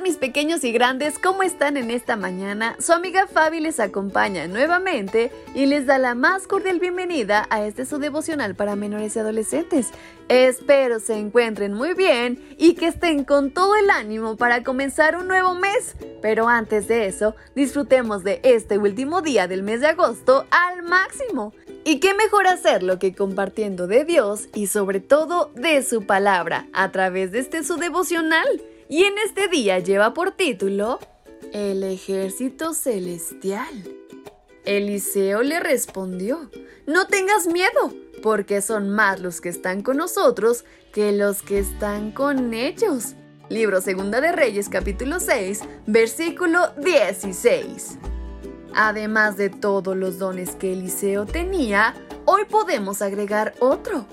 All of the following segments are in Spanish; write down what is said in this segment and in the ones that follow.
Mis pequeños y grandes, ¿cómo están en esta mañana? Su amiga Fabi les acompaña nuevamente y les da la más cordial bienvenida a este su devocional para menores y adolescentes. Espero se encuentren muy bien y que estén con todo el ánimo para comenzar un nuevo mes. Pero antes de eso, disfrutemos de este último día del mes de agosto al máximo. ¿Y qué mejor hacerlo que compartiendo de Dios y sobre todo de su palabra a través de este su devocional? Y en este día lleva por título El ejército celestial. Eliseo le respondió, No tengas miedo, porque son más los que están con nosotros que los que están con ellos. Libro Segunda de Reyes capítulo 6, versículo 16. Además de todos los dones que Eliseo tenía, hoy podemos agregar otro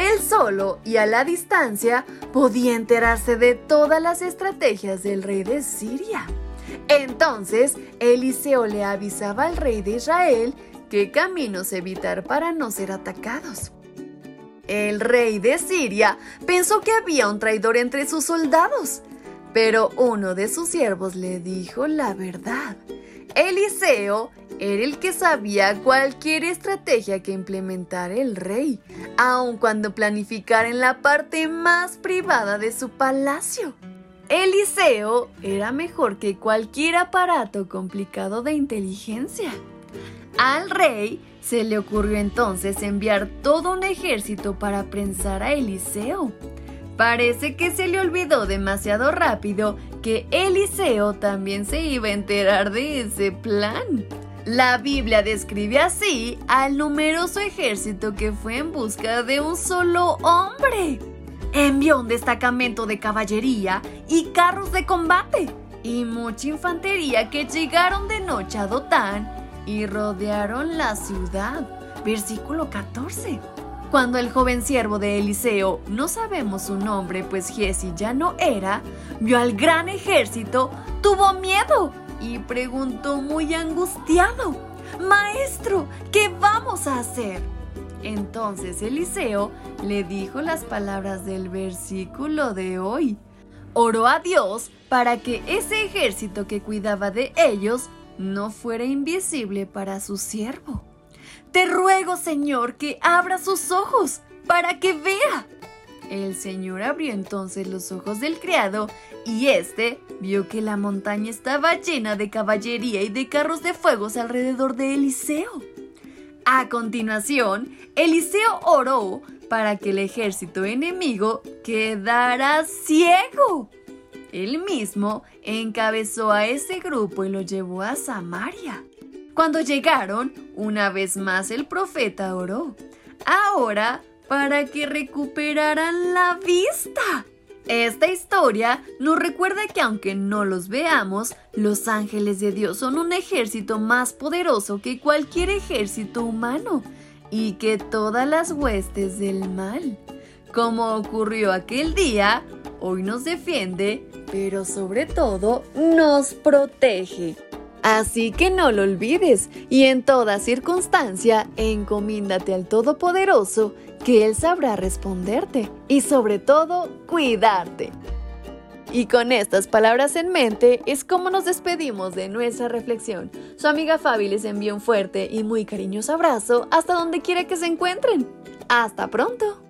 él solo y a la distancia podía enterarse de todas las estrategias del rey de Siria. Entonces, Eliseo le avisaba al rey de Israel qué caminos evitar para no ser atacados. El rey de Siria pensó que había un traidor entre sus soldados, pero uno de sus siervos le dijo la verdad. Eliseo era el que sabía cualquier estrategia que implementara el rey, aun cuando planificara en la parte más privada de su palacio. Eliseo era mejor que cualquier aparato complicado de inteligencia. Al rey se le ocurrió entonces enviar todo un ejército para prensar a Eliseo. Parece que se le olvidó demasiado rápido que Eliseo también se iba a enterar de ese plan. La Biblia describe así al numeroso ejército que fue en busca de un solo hombre. Envió un destacamento de caballería y carros de combate y mucha infantería que llegaron de noche a Dotán y rodearon la ciudad. Versículo 14. Cuando el joven siervo de Eliseo, no sabemos su nombre pues Giesi ya no era, vio al gran ejército, tuvo miedo y preguntó muy angustiado, Maestro, ¿qué vamos a hacer? Entonces Eliseo le dijo las palabras del versículo de hoy. Oró a Dios para que ese ejército que cuidaba de ellos no fuera invisible para su siervo. Te ruego, Señor, que abra sus ojos para que vea. El Señor abrió entonces los ojos del criado y éste vio que la montaña estaba llena de caballería y de carros de fuegos alrededor de Eliseo. A continuación, Eliseo oró para que el ejército enemigo quedara ciego. Él mismo encabezó a ese grupo y lo llevó a Samaria. Cuando llegaron, una vez más el profeta oró. Ahora para que recuperaran la vista. Esta historia nos recuerda que aunque no los veamos, los ángeles de Dios son un ejército más poderoso que cualquier ejército humano y que todas las huestes del mal. Como ocurrió aquel día, hoy nos defiende, pero sobre todo nos protege. Así que no lo olvides y en toda circunstancia encomíndate al Todopoderoso que Él sabrá responderte y sobre todo cuidarte. Y con estas palabras en mente es como nos despedimos de nuestra reflexión. Su amiga Fabi les envía un fuerte y muy cariñoso abrazo hasta donde quiera que se encuentren. Hasta pronto.